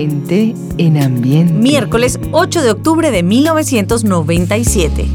Gente en ambiente. Miércoles 8 de octubre de 1997.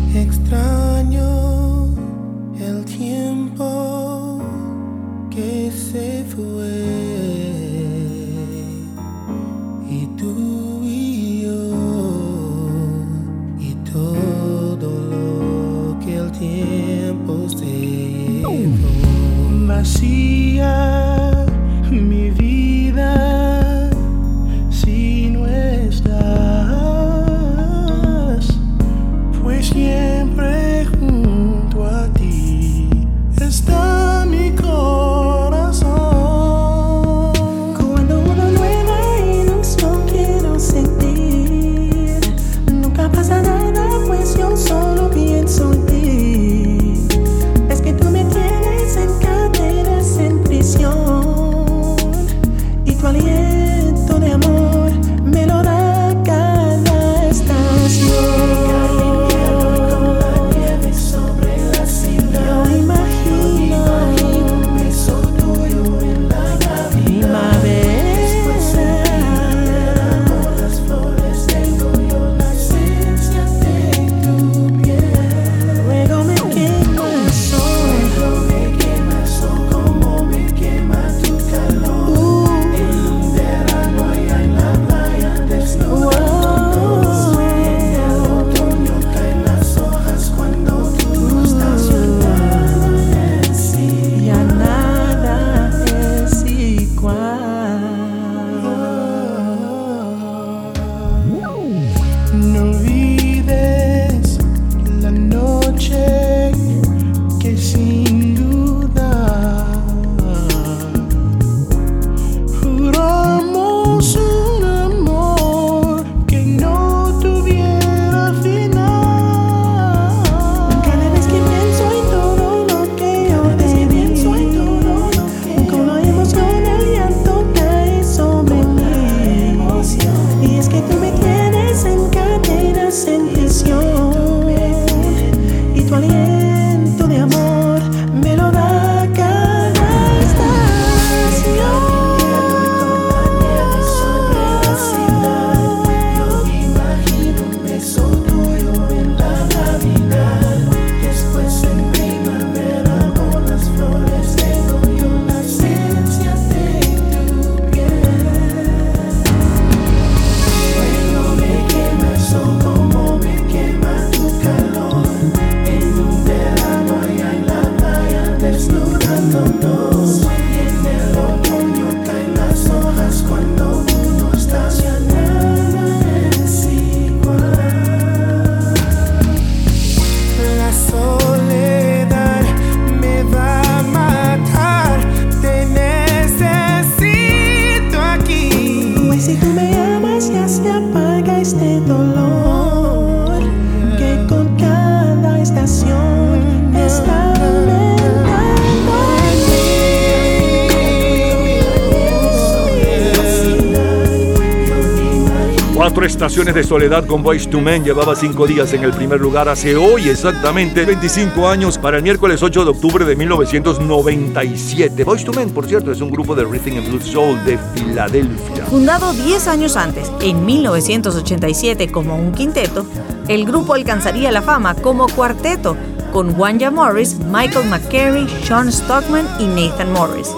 De Soledad con Boys to Men llevaba cinco días en el primer lugar hace hoy exactamente 25 años para el miércoles 8 de octubre de 1997. Boys to Men, por cierto, es un grupo de rhythm and blues soul de Filadelfia. Fundado 10 años antes, en 1987 como un quinteto, el grupo alcanzaría la fama como cuarteto con Wanja Morris, Michael McCary, Sean Stockman y Nathan Morris.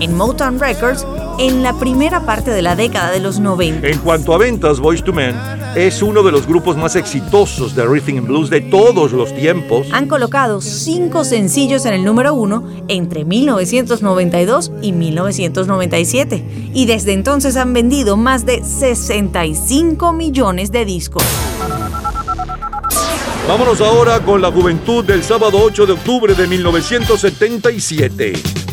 En Motown Records en la primera parte de la década de los 90. En cuanto a ventas, Voice to Men es uno de los grupos más exitosos de Rhythm and Blues de todos los tiempos. Han colocado cinco sencillos en el número uno entre 1992 y 1997 y desde entonces han vendido más de 65 millones de discos. Vámonos ahora con la juventud del sábado 8 de octubre de 1977.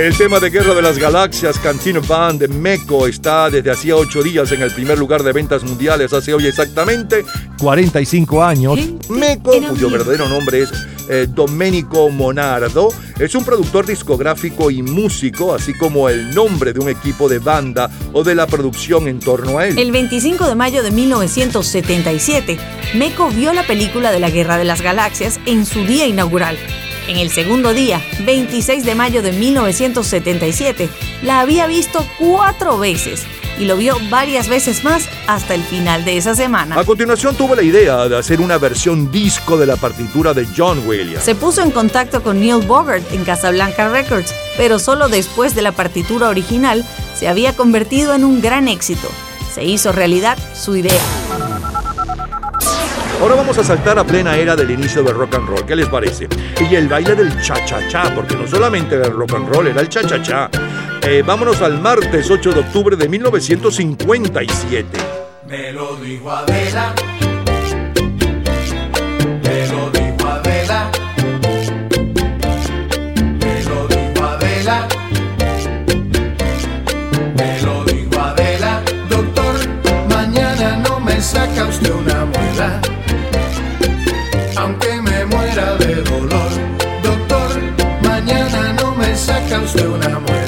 El tema de Guerra de las Galaxias, Cantina Band de Meco, está desde hacía ocho días en el primer lugar de ventas mundiales, hace hoy exactamente 45 años. Meco, cuyo verdadero nombre es eh, Domenico Monardo, es un productor discográfico y músico, así como el nombre de un equipo de banda o de la producción en torno a él. El 25 de mayo de 1977, Meco vio la película de la Guerra de las Galaxias en su día inaugural en el segundo día, 26 de mayo de 1977, la había visto cuatro veces y lo vio varias veces más hasta el final de esa semana. A continuación tuvo la idea de hacer una versión disco de la partitura de John Williams. Se puso en contacto con Neil Bogart en Casablanca Records, pero solo después de la partitura original se había convertido en un gran éxito. Se hizo realidad su idea. Ahora vamos a saltar a plena era del inicio del rock and roll. ¿Qué les parece? Y el baile del cha-cha-cha, porque no solamente era el rock and roll, era el cha-cha-cha. Eh, vámonos al martes 8 de octubre de 1957. Me lo dijo Adela. Me lo dijo Adela. Me lo dijo Adela. Me lo dijo Adela. Doctor, mañana no me saca usted una muela. Usted una muela, aunque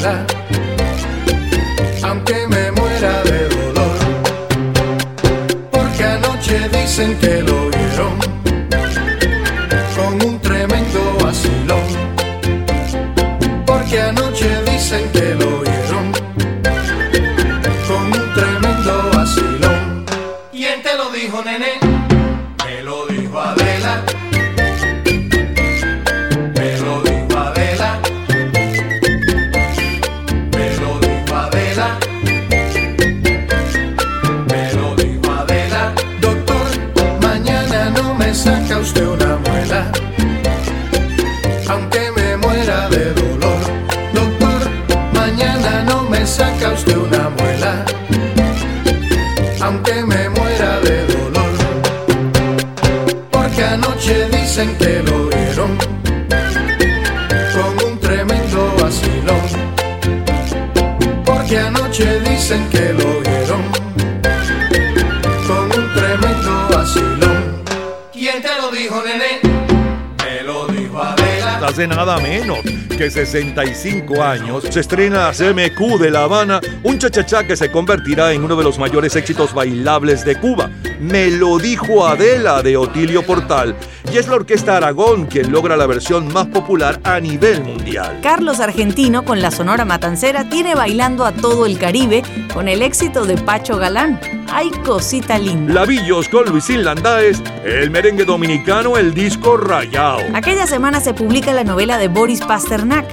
Nada menos que 65 años se estrena CMQ de La Habana, un chachachá que se convertirá en uno de los mayores éxitos bailables de Cuba. Me lo dijo Adela de Otilio Portal y es la Orquesta Aragón quien logra la versión más popular a nivel mundial. Carlos Argentino con la Sonora Matancera tiene bailando a todo el Caribe con el éxito de Pacho Galán. ¡Ay, cosita linda! Lavillos con Luisín Landáez, el merengue dominicano, el disco rayado. Aquella semana se publica la novela de Boris Pasternak,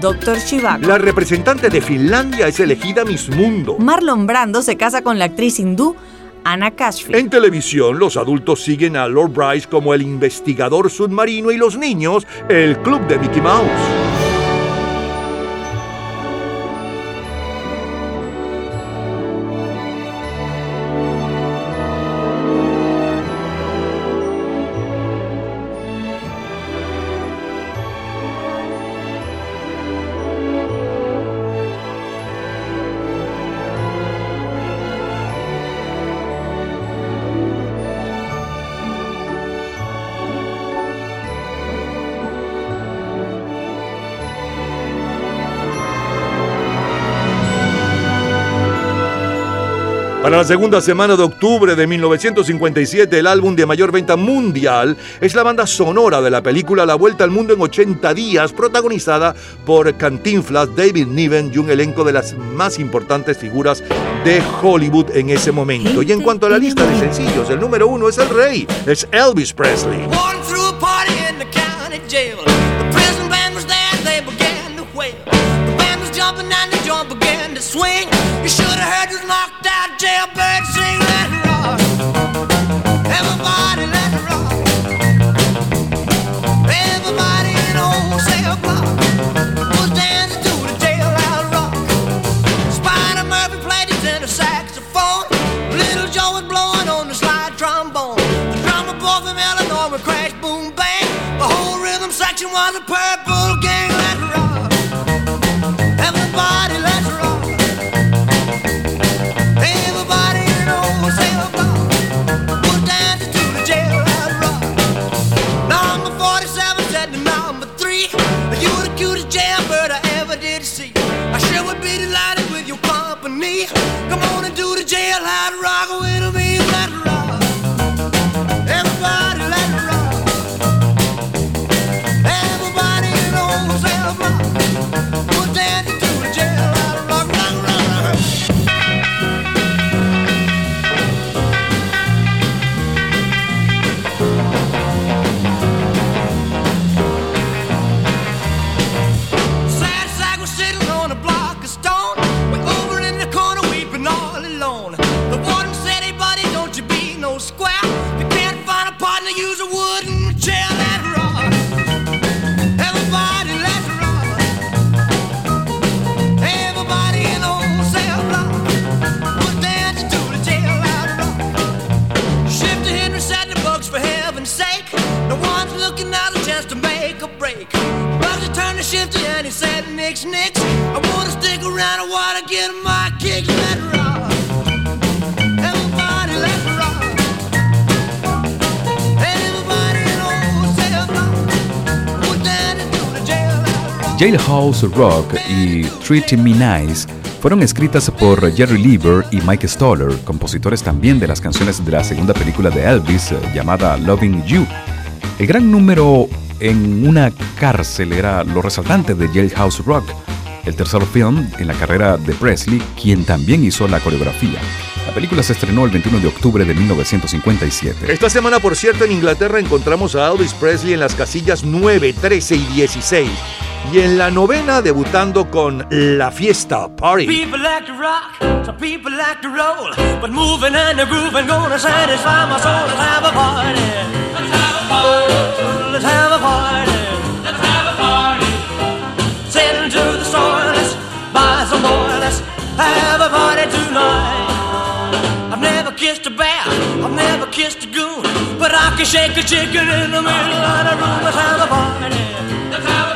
Doctor Shivago. La representante de Finlandia es elegida Miss Mundo. Marlon Brando se casa con la actriz hindú Anna Cashfield. En televisión, los adultos siguen a Lord Bryce como el investigador submarino y los niños, el club de Mickey Mouse. Para la segunda semana de octubre de 1957, el álbum de mayor venta mundial es la banda sonora de la película La Vuelta al Mundo en 80 días, protagonizada por Cantinflas, David Niven y un elenco de las más importantes figuras de Hollywood en ese momento. Y en cuanto a la lista de sencillos, el número uno es el rey, es Elvis Presley. Jailbird sing let it rock. Everybody let it rock. Everybody in whole cell block was dancing to the jailhouse rock. Spider Murphy played his tenor saxophone. Little Joe was blowing on the slide trombone. The drummer boy from Illinois would crash, boom, bang. The whole rhythm section was a purple Come on and do the jailhouse rock with me. Y Treat Me Nice fueron escritas por Jerry Lieber y Mike Stoller, compositores también de las canciones de la segunda película de Elvis llamada Loving You. El gran número en una cárcel era lo resaltante de Jailhouse Rock, el tercer film en la carrera de Presley, quien también hizo la coreografía. La película se estrenó el 21 de octubre de 1957. Esta semana, por cierto, en Inglaterra encontramos a Elvis Presley en las casillas 9, 13 y 16. Y en la novena debutando con La Fiesta Party. People like to rock, some people like to roll, but moving and grooving gonna satisfy my soul. Let's have a party. Let's have a party. Let's have a party. Let's have a party. Send to the store, let's buy some more. Let's have a party tonight. I've never kissed a bear, I've never kissed a goon, but I can shake a chicken in the middle of the room. Let's have a party. Let's have a party.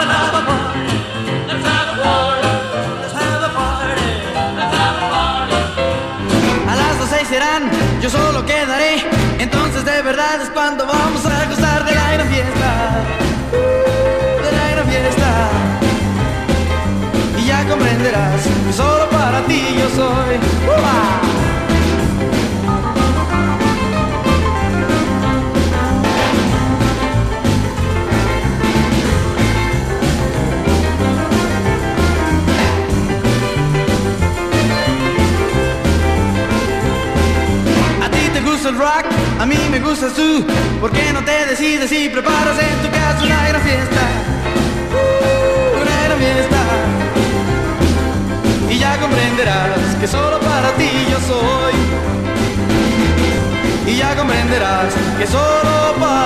que solo para ti yo soy. ¡Uah! Gusta el rock, a mí me gustas tú. ¿Por qué no te decides y preparas en tu casa una gran fiesta? Uh, una gran fiesta. Comprenderás que solo para ti yo soy. Y ya comprenderás que solo para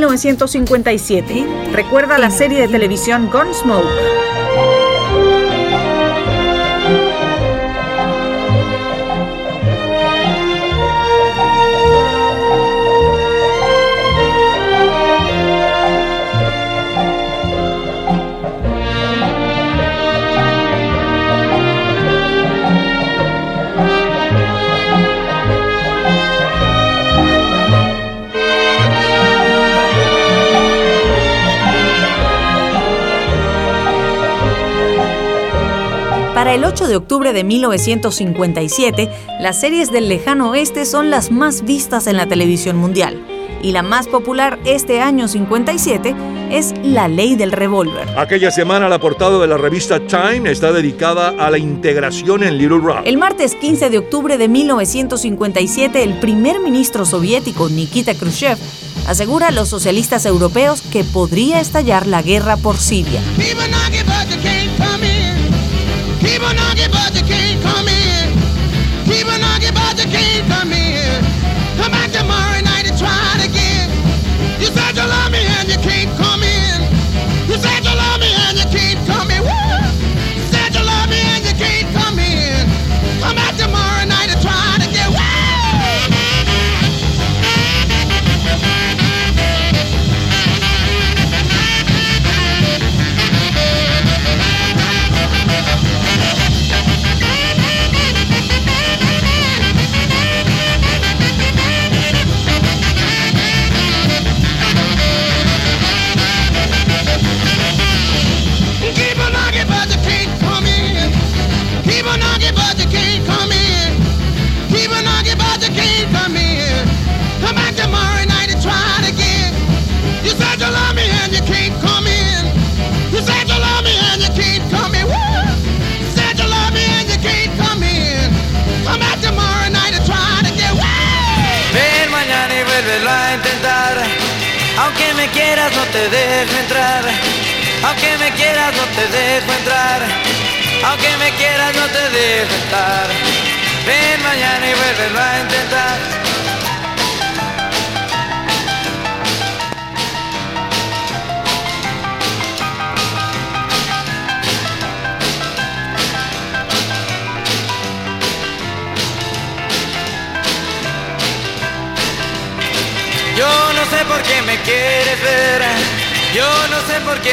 1957. Recuerda la serie de televisión Gunsmoke. Para el 8 de octubre de 1957, las series del lejano oeste son las más vistas en la televisión mundial. Y la más popular este año 57 es La Ley del Revólver. Aquella semana la portada de la revista Time está dedicada a la integración en Little Rock. El martes 15 de octubre de 1957, el primer ministro soviético Nikita Khrushchev asegura a los socialistas europeos que podría estallar la guerra por Siria. People knocking, but they can't come in. People knocking, but they can't come in.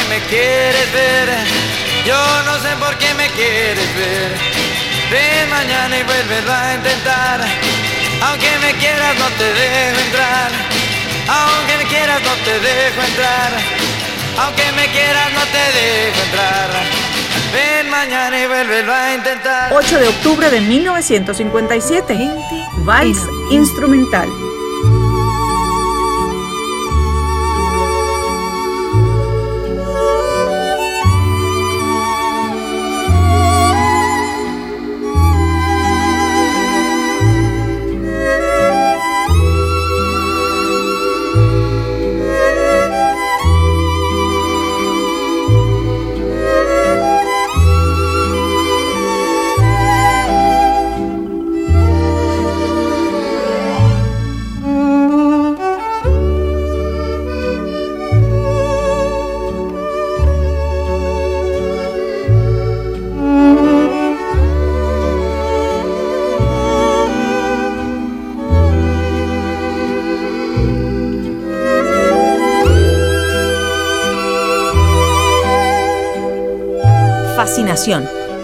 Me quieres ver. Yo no sé por qué me quieres ver. Ven mañana y vuélvelo a intentar. Aunque me quieras no te dejo entrar. Aunque me quieras no te dejo entrar. Aunque me quieras no te dejo entrar. Ven mañana y vuélvelo a intentar. 8 de octubre de 1957. Vals instrumental.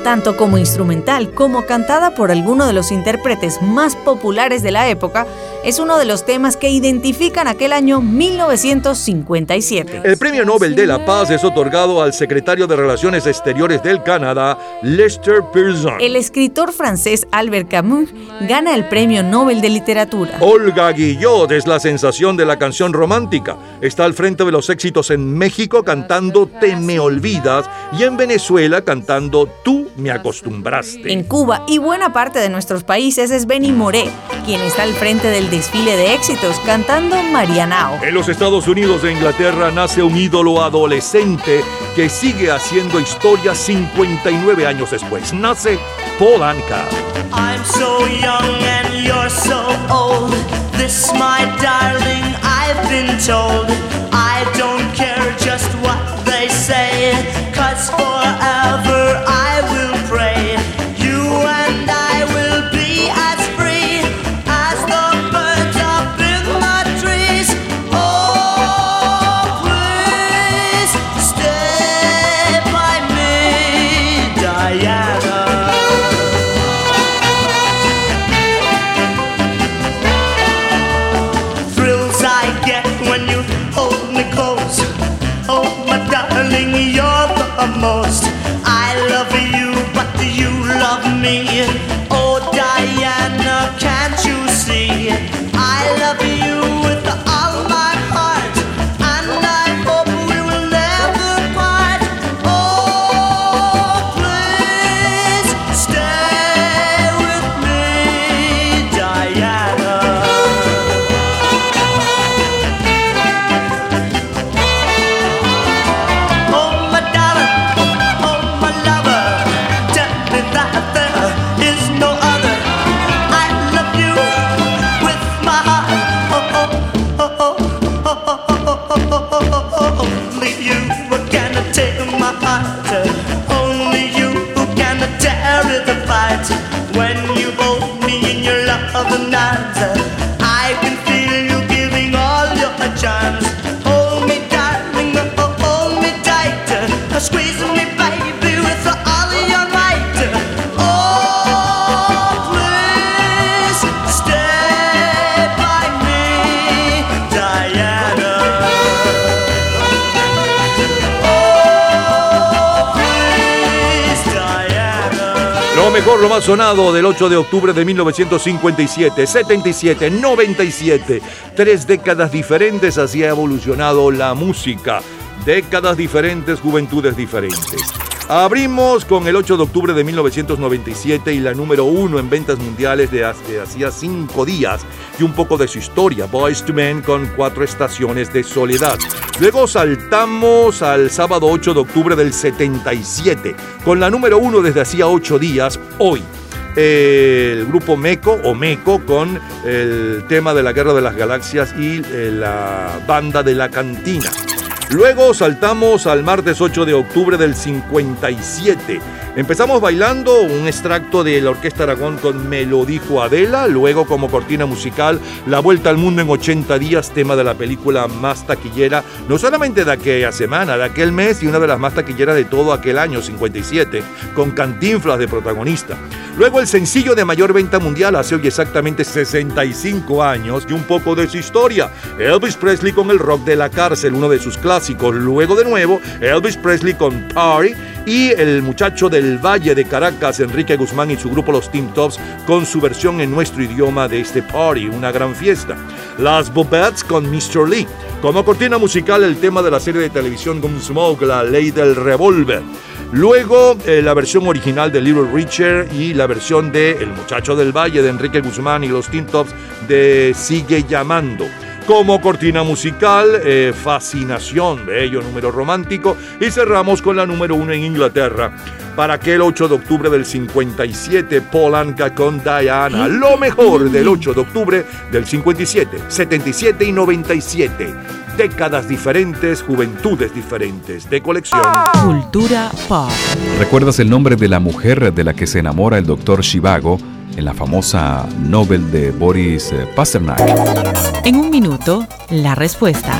Tanto como instrumental como cantada por alguno de los intérpretes más populares de la época, es uno de los temas que identifican aquel año 1957. El Premio Nobel de la Paz es otorgado al secretario de Relaciones Exteriores del Canadá, Lester Pearson. El escritor francés Albert Camus gana el Premio Nobel de Literatura. Olga Guillot es la sensación de la canción romántica. Está al frente de los éxitos en México cantando Te me olvidas y en Venezuela cantando Tú me acostumbraste. En Cuba y buena parte de nuestros países es Benny Moré, quien está al frente del desfile de éxitos cantando Marianao. En los Estados Unidos e Inglaterra nace un ídolo adolescente que sigue haciendo historia 59 años después. Nace Paul Anka. I'm so young and you're so old. This, my darling, I've been told. I don't care just what they say, cause forever me? Mejor, lo más sonado del 8 de octubre de 1957, 77, 97. Tres décadas diferentes así ha evolucionado la música. Décadas diferentes, juventudes diferentes. Abrimos con el 8 de octubre de 1997 y la número uno en ventas mundiales de hacía cinco días y un poco de su historia, Boys to Men con cuatro estaciones de soledad. Luego saltamos al sábado 8 de octubre del 77 con la número uno desde hacía ocho días, hoy. El grupo Meco o Meco con el tema de la Guerra de las Galaxias y eh, la banda de la cantina. Luego saltamos al martes 8 de octubre del 57. Empezamos bailando un extracto de la Orquesta Aragón con Me lo dijo Adela, luego como cortina musical La Vuelta al Mundo en 80 días, tema de la película más taquillera, no solamente de aquella semana, de aquel mes y una de las más taquilleras de todo aquel año 57, con Cantinflas de protagonista. Luego el sencillo de mayor venta mundial hace hoy exactamente 65 años y un poco de su historia. Elvis Presley con el rock de la cárcel, uno de sus clásicos. Luego de nuevo, Elvis Presley con Party y el muchacho del Valle de Caracas, Enrique Guzmán y su grupo Los Team Tops con su versión en nuestro idioma de este Party, una gran fiesta. Las Bobettes con Mr. Lee. Como cortina musical, el tema de la serie de televisión Gunsmoke, La Ley del Revólver. Luego eh, la versión original de Little Richard y la versión de El Muchacho del Valle de Enrique Guzmán y los Teen Tops de Sigue Llamando. Como cortina musical, eh, Fascinación, bello número romántico. Y cerramos con la número uno en Inglaterra. Para aquel 8 de octubre del 57, Polanca con Diana. Lo mejor del 8 de octubre del 57, 77 y 97 décadas diferentes, juventudes diferentes, de colección. Cultura pop. ¿Recuerdas el nombre de la mujer de la que se enamora el doctor Shivago en la famosa Nobel de Boris eh, Pasternak? En un minuto, la respuesta.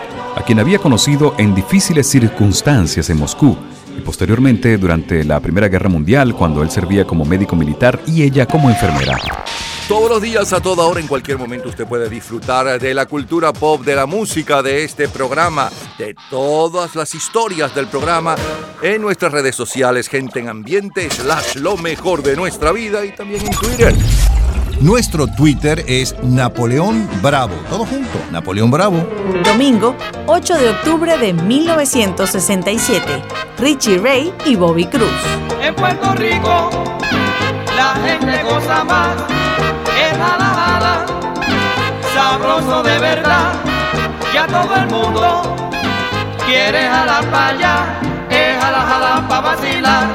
a quien había conocido en difíciles circunstancias en Moscú y posteriormente durante la Primera Guerra Mundial cuando él servía como médico militar y ella como enfermera. Todos los días, a toda hora, en cualquier momento, usted puede disfrutar de la cultura pop, de la música, de este programa, de todas las historias del programa en nuestras redes sociales, gente en ambiente, slash lo mejor de nuestra vida y también en Twitter. Nuestro Twitter es Napoleón Bravo. Todo junto, Napoleón Bravo. Domingo, 8 de octubre de 1967. Richie Ray y Bobby Cruz. En Puerto Rico la gente goza más, es jala jala, sabroso de verdad, y a todo el mundo quiere jalar para allá, es jala jala para vacilar,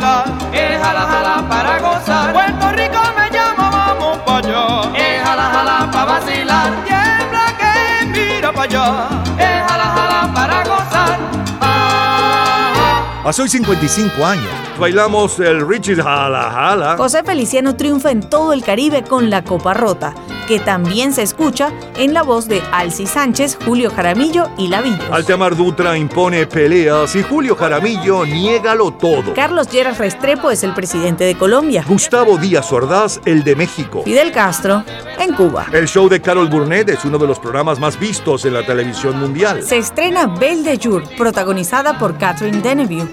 vacilar, es jala jala para gozar. Puerto Rico me llama, vamos para allá, es jala jala para vacilar, tiembla que mira para allá, Hace hoy 55 años. Bailamos el Richie Jala Jala. José Feliciano triunfa en todo el Caribe con La Copa Rota, que también se escucha en la voz de Alci Sánchez, Julio Jaramillo y Lavillos. Altamar Dutra impone peleas y Julio Jaramillo niégalo todo. Carlos Lleras Restrepo es el presidente de Colombia. Gustavo Díaz Ordaz, el de México. Fidel Castro en Cuba. El show de Carol Burnett es uno de los programas más vistos en la televisión mundial. Se estrena Belle de Jour, protagonizada por Catherine Deneuve,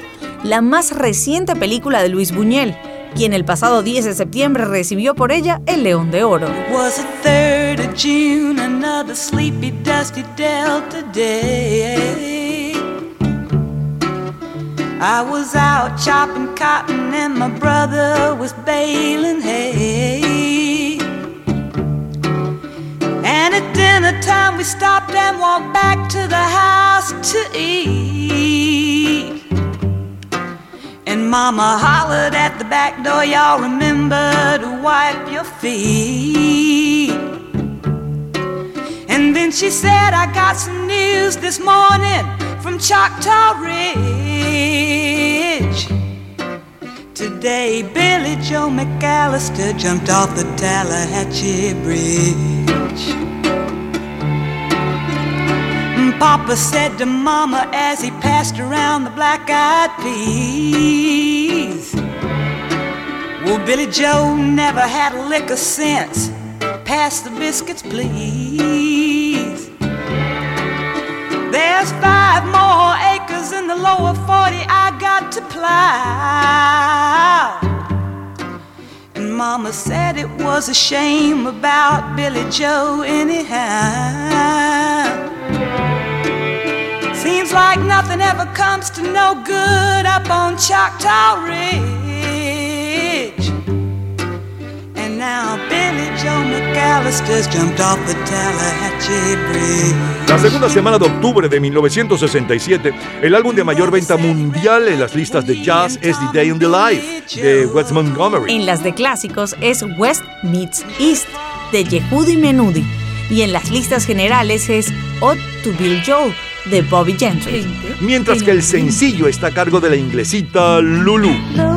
la más reciente película de Luis Buñuel, quien el pasado 10 de septiembre recibió por ella el León de Oro. I was out chopping cotton and my brother was baling hay. And at dinner time we stopped and walked back to the house to eat. Mama hollered at the back door, y'all remember to wipe your feet. And then she said, I got some news this morning from Choctaw Ridge. Today, Billy Joe McAllister jumped off the Tallahatchie Bridge. Papa said to Mama as he passed around the black eyed peas. Well, Billy Joe never had a lick of sense. Pass the biscuits, please. There's five more acres in the lower 40 I got to plow. And Mama said it was a shame about Billy Joe, anyhow. Seems like nothing ever comes to no good up on Choctaw Ridge. And now Billy Joe McAllister's jumped off the Tallahatchie Bridge. La segunda semana de octubre de 1967, el álbum de mayor venta mundial en las listas de jazz es The Day in the Life de Wes Montgomery. En las de clásicos es West Meets East de Yehudi Menudi. Y en las listas generales es Ode to Bill Joel de Bobby Gentry. Mientras que el sencillo está a cargo de la inglesita Lulu.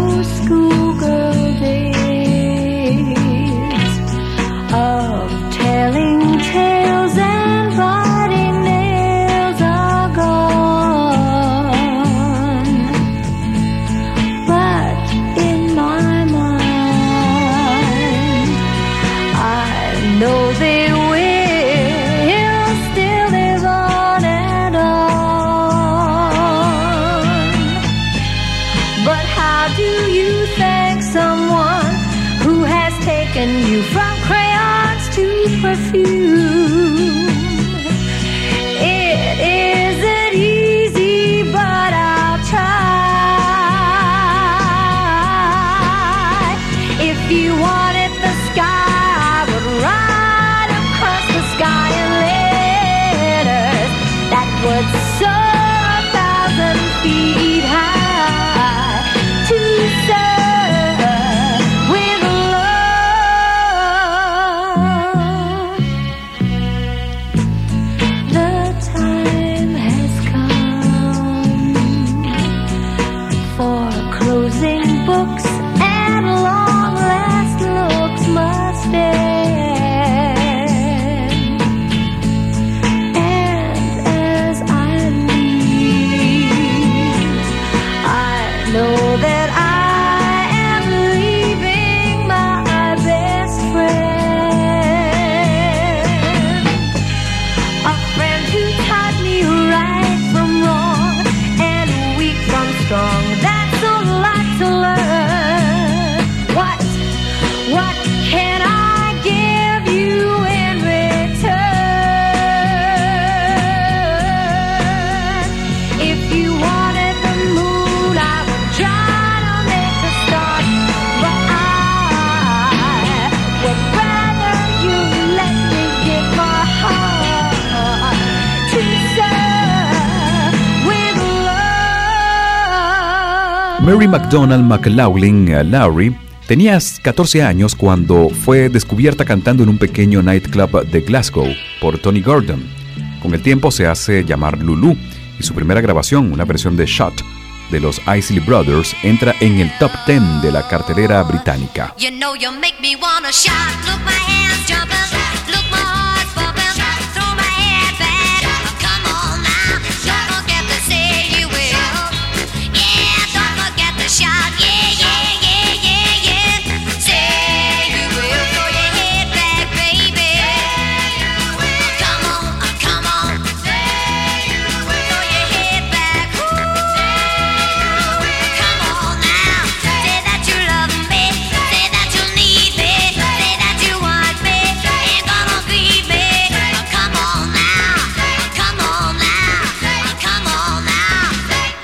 Mary McDonald McLaughlin eh, Lowry tenía 14 años cuando fue descubierta cantando en un pequeño nightclub de Glasgow por Tony Gordon. Con el tiempo se hace llamar Lulu y su primera grabación, una versión de Shot de los Isley Brothers, entra en el top 10 de la cartelera británica.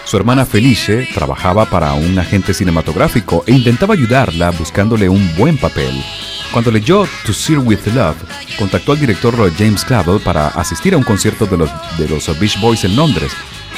Su hermana Felice trabajaba para un agente cinematográfico e intentaba ayudarla buscándole un buen papel. Cuando leyó To Sir With Love, contactó al director James Clavel para asistir a un concierto de los, de Beach Boys en Londres,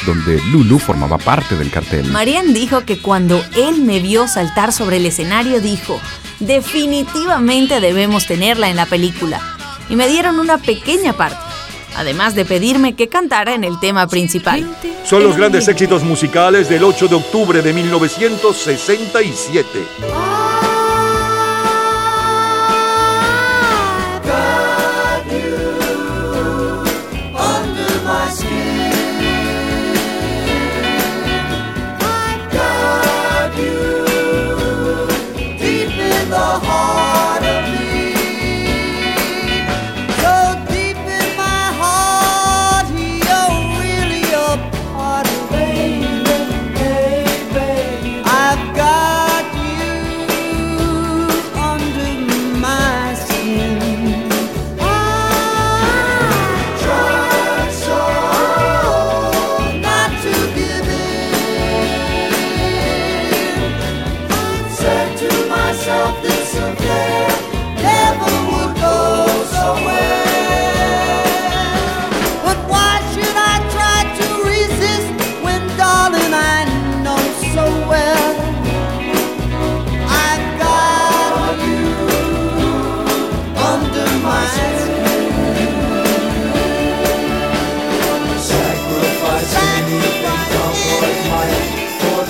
donde Lulu formaba parte del cartel. Marianne dijo que cuando él me vio saltar sobre el escenario dijo, definitivamente debemos tenerla en la película. Y me dieron una pequeña parte, además de pedirme que cantara en el tema principal. Son los grandes éxitos musicales del 8 de octubre de 1967.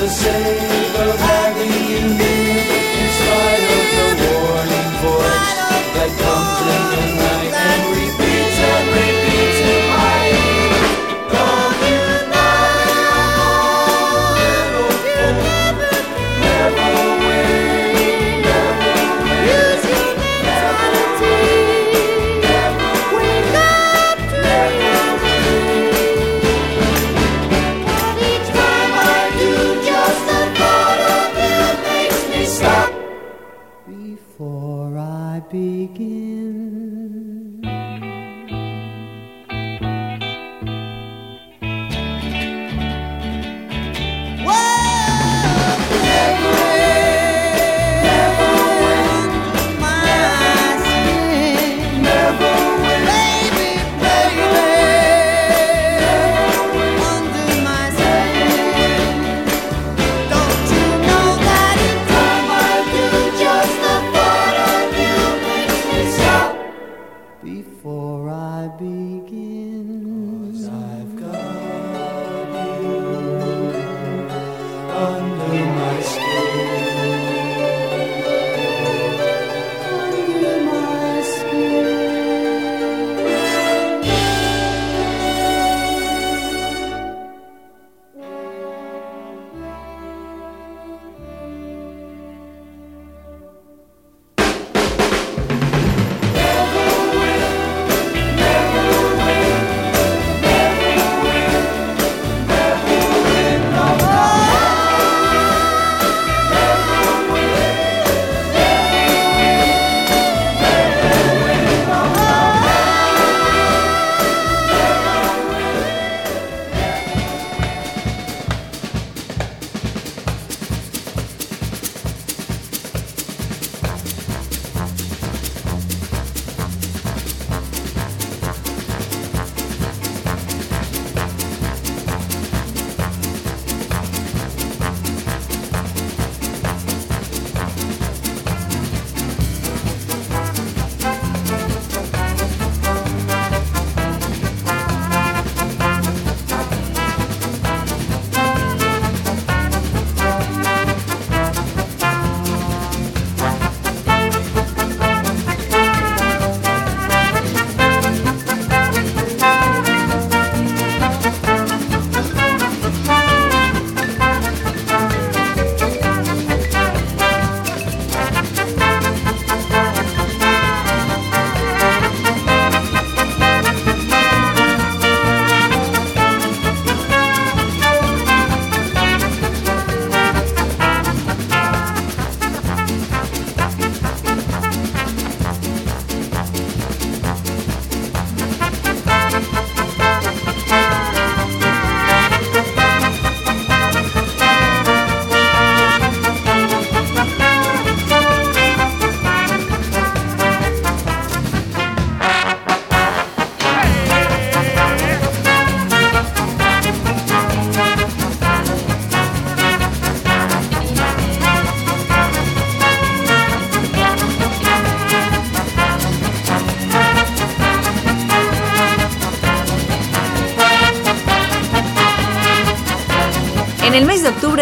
say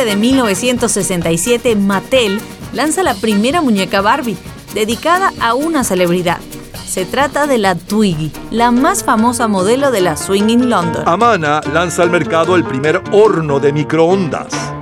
de 1967, Mattel lanza la primera muñeca Barbie, dedicada a una celebridad. Se trata de la Twiggy, la más famosa modelo de la Swing in London. Amana lanza al mercado el primer horno de microondas.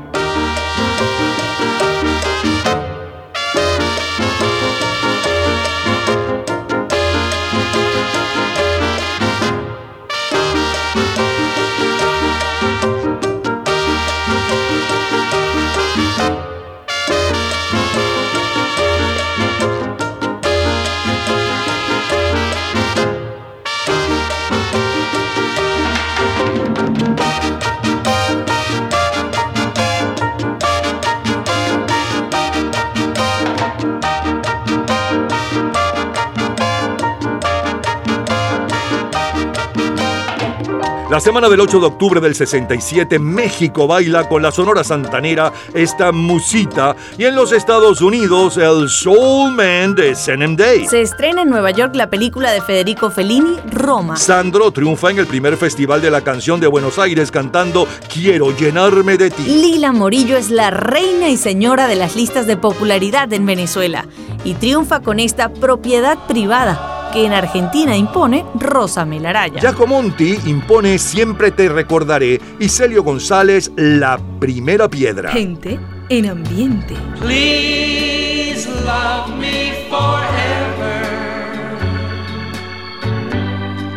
La semana del 8 de octubre del 67, México baila con la Sonora Santanera esta musita y en los Estados Unidos el Soul Man de Senem Day. Se estrena en Nueva York la película de Federico Fellini, Roma. Sandro triunfa en el primer festival de la canción de Buenos Aires cantando Quiero llenarme de ti. Lila Morillo es la reina y señora de las listas de popularidad en Venezuela y triunfa con esta propiedad privada que en Argentina impone Rosa Melaraya. Giacomonti impone Siempre te recordaré y Celio González La primera piedra. Gente en ambiente. Please love me forever.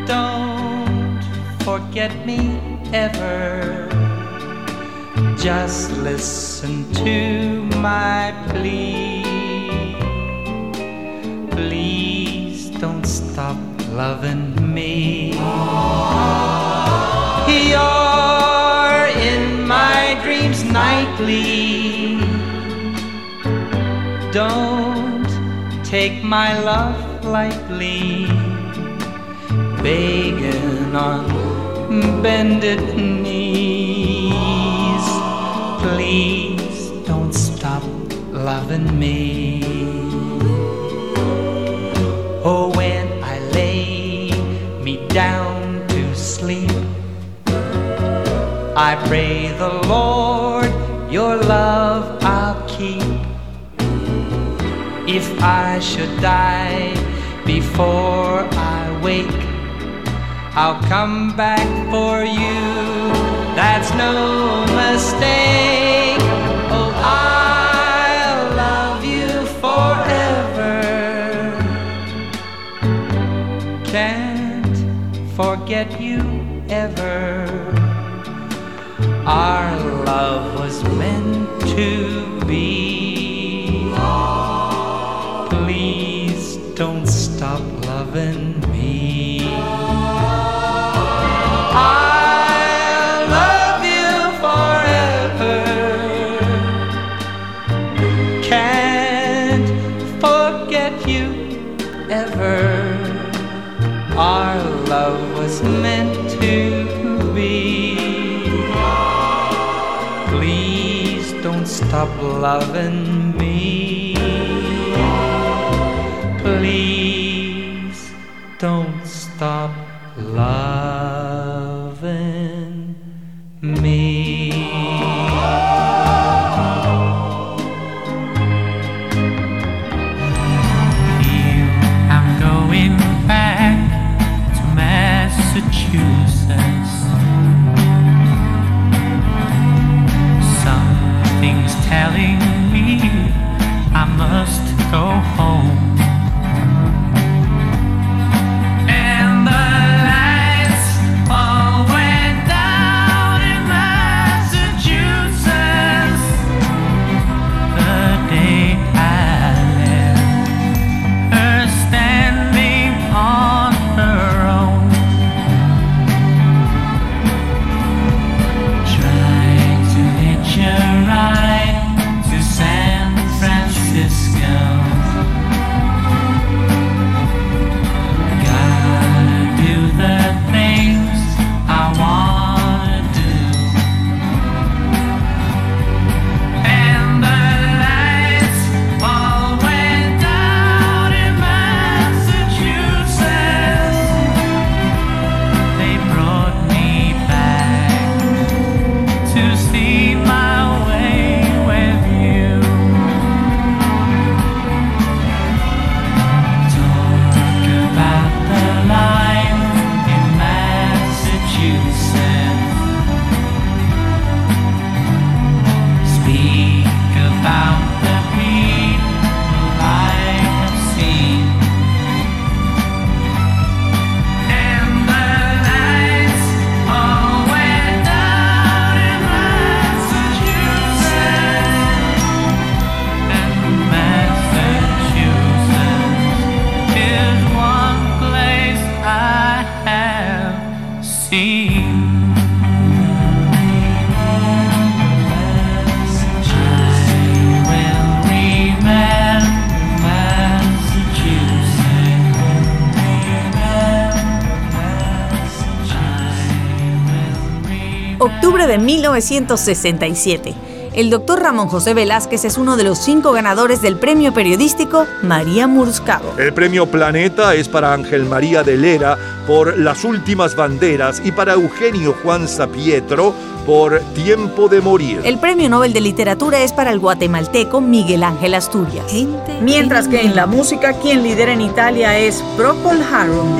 Don't forget me ever. Just listen to my plea. Please don't stop loving me. You're in my dreams nightly. Don't take my love lightly. Begging on bended knees. Please don't stop loving me. Oh, when I lay me down to sleep, I pray the Lord your love I'll keep. If I should die before I wake, I'll come back for you. That's no mistake. Ever. Our loving 1967. El doctor Ramón José Velázquez es uno de los cinco ganadores del premio periodístico María Muruzcabo. El premio Planeta es para Ángel María de Lera por Las Últimas Banderas y para Eugenio Juan Sapietro por Tiempo de Morir. El premio Nobel de Literatura es para el guatemalteco Miguel Ángel Asturias. Mientras que en la música quien lidera en Italia es Procol Harum.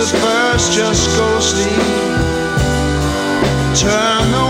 At first just ghostly turn the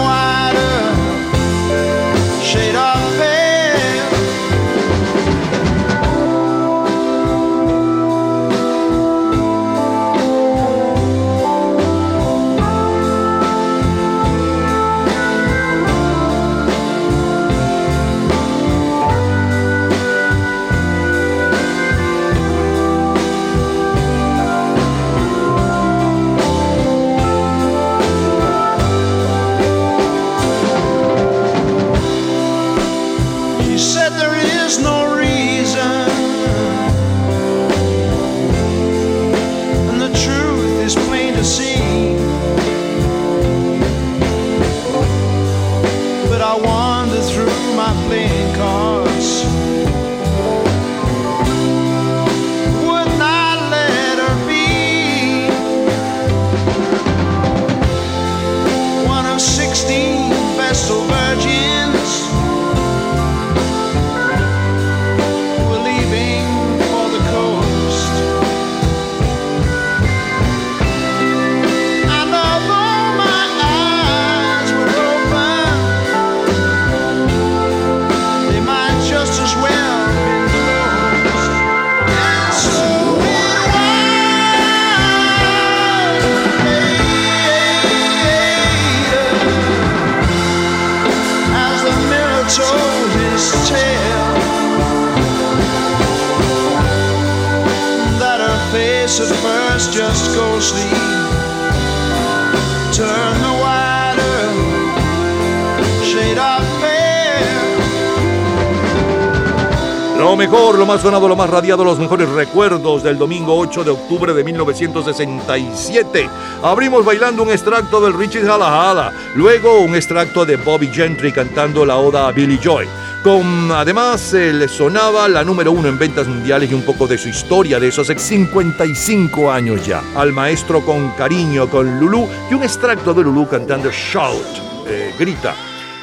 más radiado, los mejores recuerdos del domingo 8 de octubre de 1967. Abrimos bailando un extracto del Richie Hala, luego un extracto de Bobby Gentry cantando la oda a Billy Joy. Con, además, eh, le sonaba la número uno en ventas mundiales y un poco de su historia de esos 55 años ya. Al maestro con cariño, con Lulu y un extracto de Lulu cantando Shout, eh, grita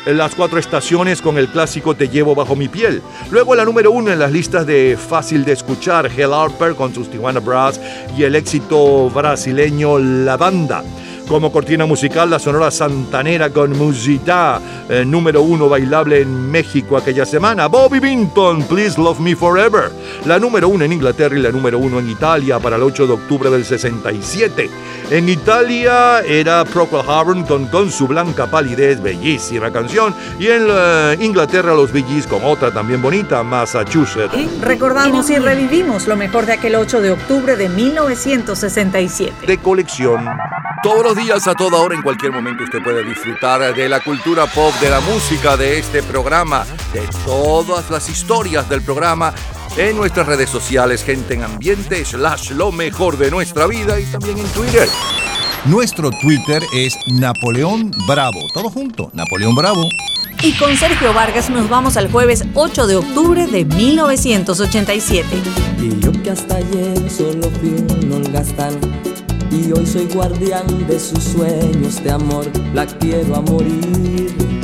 las cuatro estaciones con el clásico Te llevo bajo mi piel. Luego la número uno en las listas de fácil de escuchar, Hell Harper con sus Tijuana Brass y el éxito brasileño La Banda. Como cortina musical, la Sonora Santanera con Musita, eh, número uno bailable en México aquella semana. Bobby Binton, Please Love Me Forever. La número uno en Inglaterra y la número uno en Italia para el 8 de octubre del 67. En Italia era Procol Harum con, con su blanca palidez, bellísima canción. Y en eh, Inglaterra los Bee Gees con otra también bonita, Massachusetts. Recordamos y revivimos lo mejor de aquel 8 de octubre de 1967. De colección. Todos los días, a toda hora, en cualquier momento, usted puede disfrutar de la cultura pop, de la música, de este programa, de todas las historias del programa en nuestras redes sociales, gente en ambiente, slash lo mejor de nuestra vida y también en Twitter. Nuestro Twitter es Napoleón Bravo. Todo junto, Napoleón Bravo. Y con Sergio Vargas nos vamos al jueves 8 de octubre de 1987. Y yo que hasta ayer solo fui un Y hoy soy guardián de sus sueños de amor La quiero a morir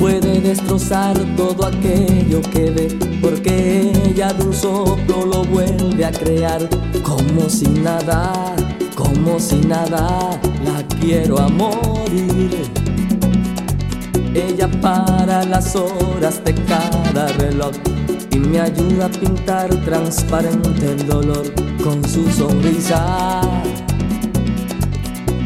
Puede destrozar todo aquello que ve Porque ella de un soplo lo vuelve a crear Como si nada, como si nada La quiero a morir ella para las horas de cada reloj y me ayuda a pintar transparente el dolor con su sonrisa.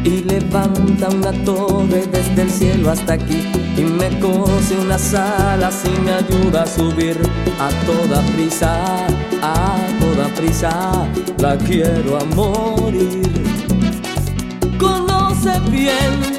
Y levanta una torre desde el cielo hasta aquí y me cose unas alas y me ayuda a subir a toda prisa, a toda prisa. La quiero a morir. Conoce bien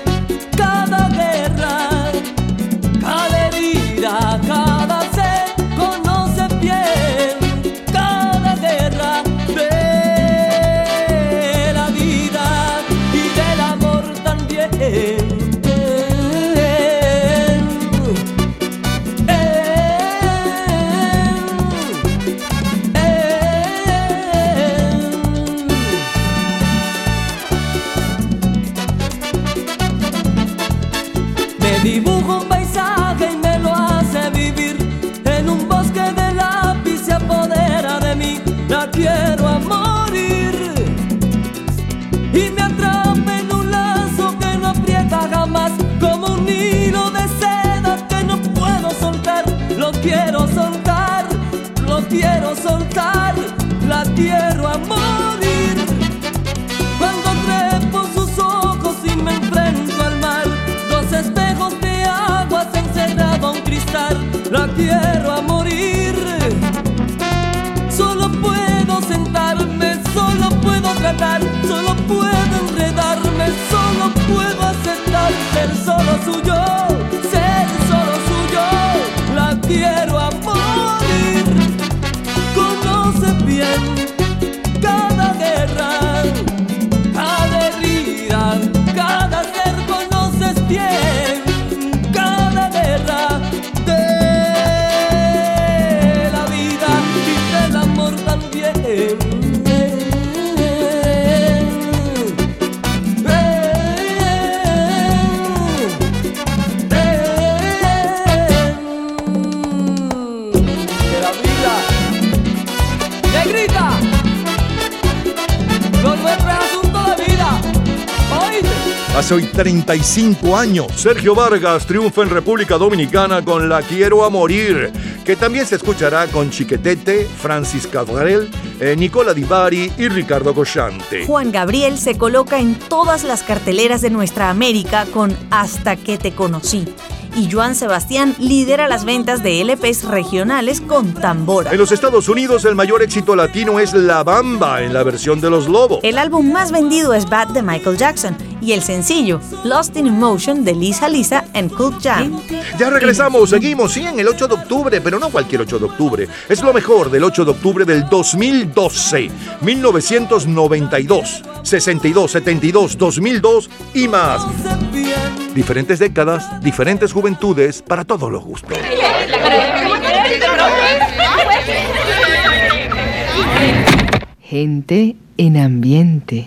quiero a morir. Cuando trepo sus ojos y me enfrento al mar Dos espejos de agua se encerraba un cristal. La quiero a morir. Solo puedo sentarme, solo puedo tratar Solo puedo enredarme, solo puedo aceptar Ser solo suyo, Hace hoy 35 años, Sergio Vargas triunfa en República Dominicana con La Quiero a Morir, que también se escuchará con Chiquetete, Francis Cabrel, eh, Nicola Di Bari y Ricardo Cochante. Juan Gabriel se coloca en todas las carteleras de nuestra América con Hasta que te conocí. Y Joan Sebastián lidera las ventas de LPs regionales con Tambora. En los Estados Unidos el mayor éxito latino es La Bamba en la versión de Los Lobos. El álbum más vendido es Bad de Michael Jackson y el sencillo Lost in Emotion de Lisa Lisa en Cool Jam. Ya regresamos, seguimos, sí, en el 8 de octubre, pero no cualquier 8 de octubre. Es lo mejor del 8 de octubre del 2012, 1992, 62, 72, 2002 y más. Diferentes décadas, diferentes juventudes para todos los gustos. Gente en ambiente.